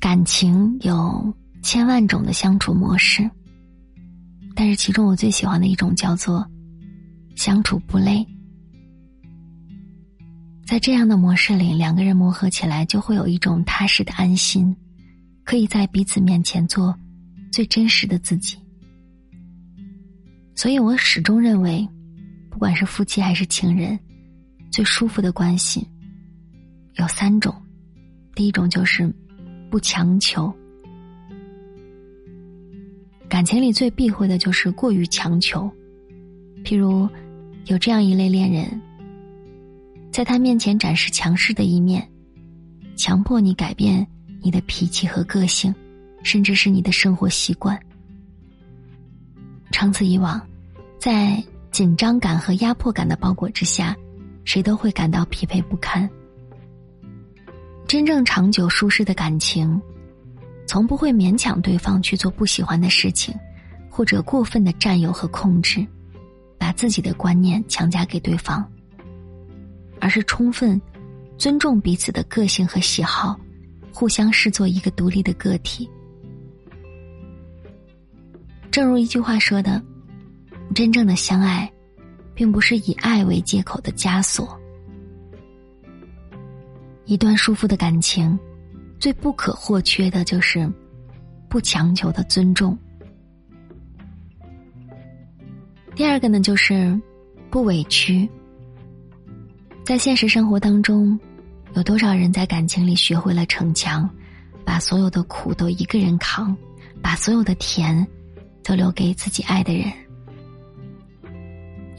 感情有千万种的相处模式，但是其中我最喜欢的一种叫做相处不累。在这样的模式里，两个人磨合起来就会有一种踏实的安心，可以在彼此面前做最真实的自己。所以我始终认为，不管是夫妻还是情人，最舒服的关系有三种。第一种就是不强求，感情里最避讳的就是过于强求。譬如有这样一类恋人。在他面前展示强势的一面，强迫你改变你的脾气和个性，甚至是你的生活习惯。长此以往，在紧张感和压迫感的包裹之下，谁都会感到疲惫不堪。真正长久舒适的感情，从不会勉强对方去做不喜欢的事情，或者过分的占有和控制，把自己的观念强加给对方。而是充分尊重彼此的个性和喜好，互相视作一个独立的个体。正如一句话说的：“真正的相爱，并不是以爱为借口的枷锁。一段舒服的感情，最不可或缺的就是不强求的尊重。第二个呢，就是不委屈。”在现实生活当中，有多少人在感情里学会了逞强，把所有的苦都一个人扛，把所有的甜都留给自己爱的人。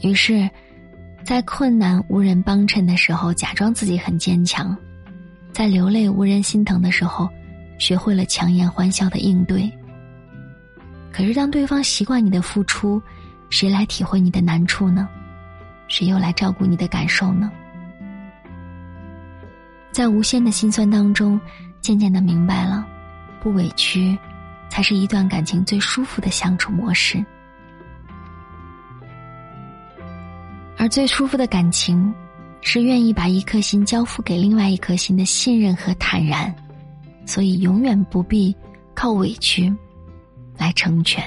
于是，在困难无人帮衬的时候，假装自己很坚强；在流泪无人心疼的时候，学会了强颜欢笑的应对。可是，当对方习惯你的付出，谁来体会你的难处呢？谁又来照顾你的感受呢？在无限的心酸当中，渐渐的明白了，不委屈，才是一段感情最舒服的相处模式。而最舒服的感情，是愿意把一颗心交付给另外一颗心的信任和坦然，所以永远不必靠委屈来成全。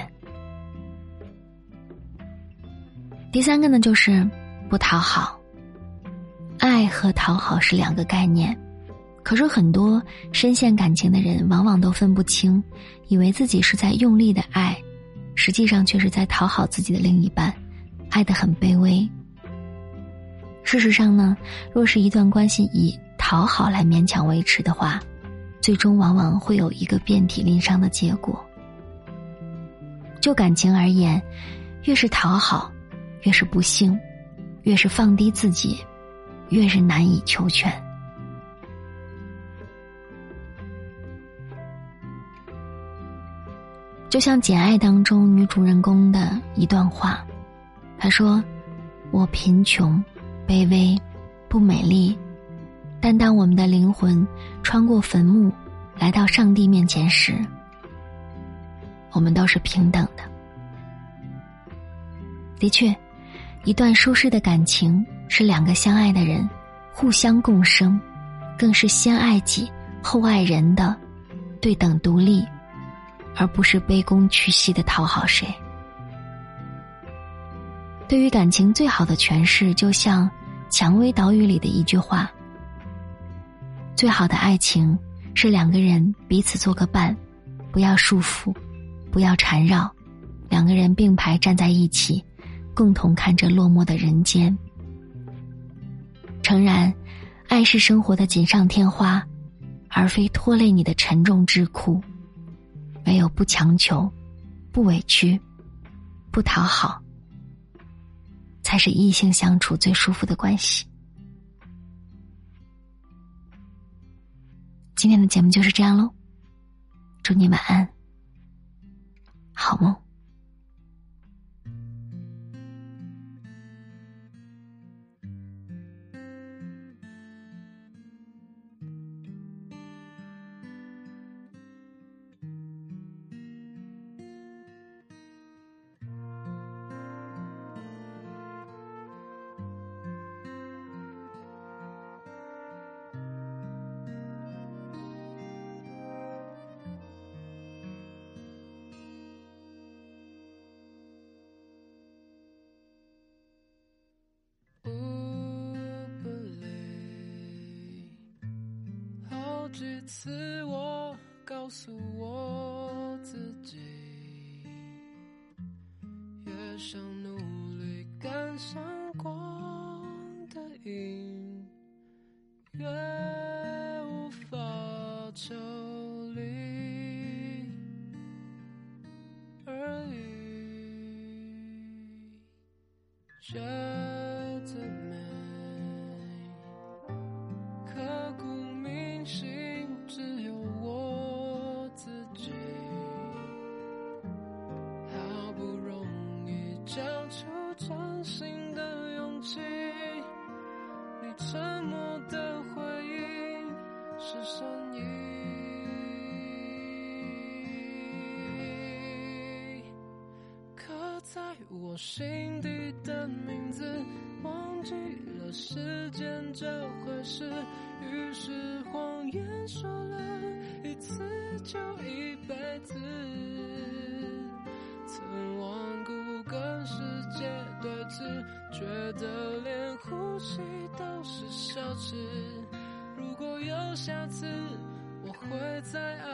第三个呢，就是不讨好。爱和讨好是两个概念，可是很多深陷感情的人往往都分不清，以为自己是在用力的爱，实际上却是在讨好自己的另一半，爱得很卑微。事实上呢，若是一段关系以讨好来勉强维持的话，最终往往会有一个遍体鳞伤的结果。就感情而言，越是讨好，越是不幸，越是放低自己。越是难以求全，就像《简爱》当中女主人公的一段话，她说：“我贫穷、卑微、不美丽，但当我们的灵魂穿过坟墓，来到上帝面前时，我们都是平等的。”的确，一段舒适的感情。是两个相爱的人，互相共生，更是先爱己后爱人的对等独立，而不是卑躬屈膝的讨好谁。对于感情最好的诠释，就像《蔷薇岛屿》里的一句话：“最好的爱情是两个人彼此做个伴，不要束缚，不要缠绕，两个人并排站在一起，共同看着落寞的人间。”诚然，爱是生活的锦上添花，而非拖累你的沉重之苦。没有不强求、不委屈、不讨好，才是异性相处最舒服的关系。今天的节目就是这样喽，祝你晚安，好梦。几次我告诉我自己，越想努力赶上光的影，越无法抽离而已。掌心的勇气，你沉默的回应是善意。刻在我心底的名字，忘记了时间这回事，于是谎言说了一次就一辈子。曾顽固跟世界对峙，觉得连呼吸都是奢侈。如果有下次，我会再爱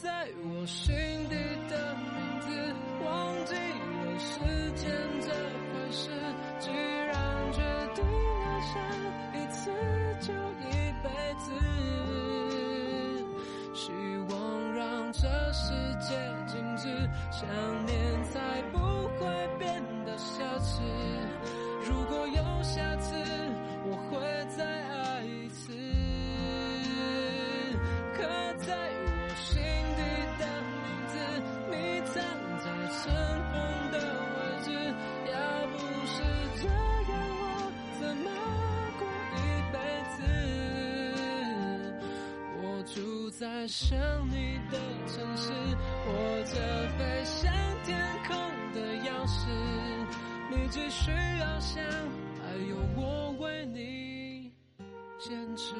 在我心底的名字，忘记了时间这回事。既然决定爱上一次就一辈子，希望让这世界静止，想念才不在想你的城市，握着飞向天空的钥匙。你只需要想，还有我为你坚持。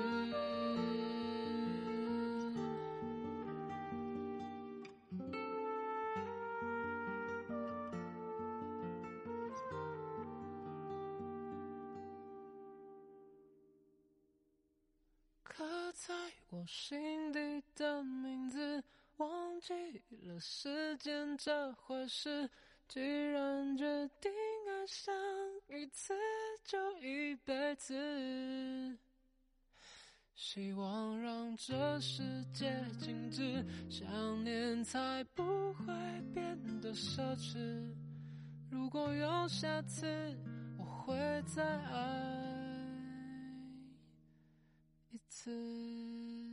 刻在我心的名字，忘记了时间这回事。既然决定爱上一次就一辈子，希望让这世界静止，想念才不会变得奢侈。如果有下次，我会再爱一次。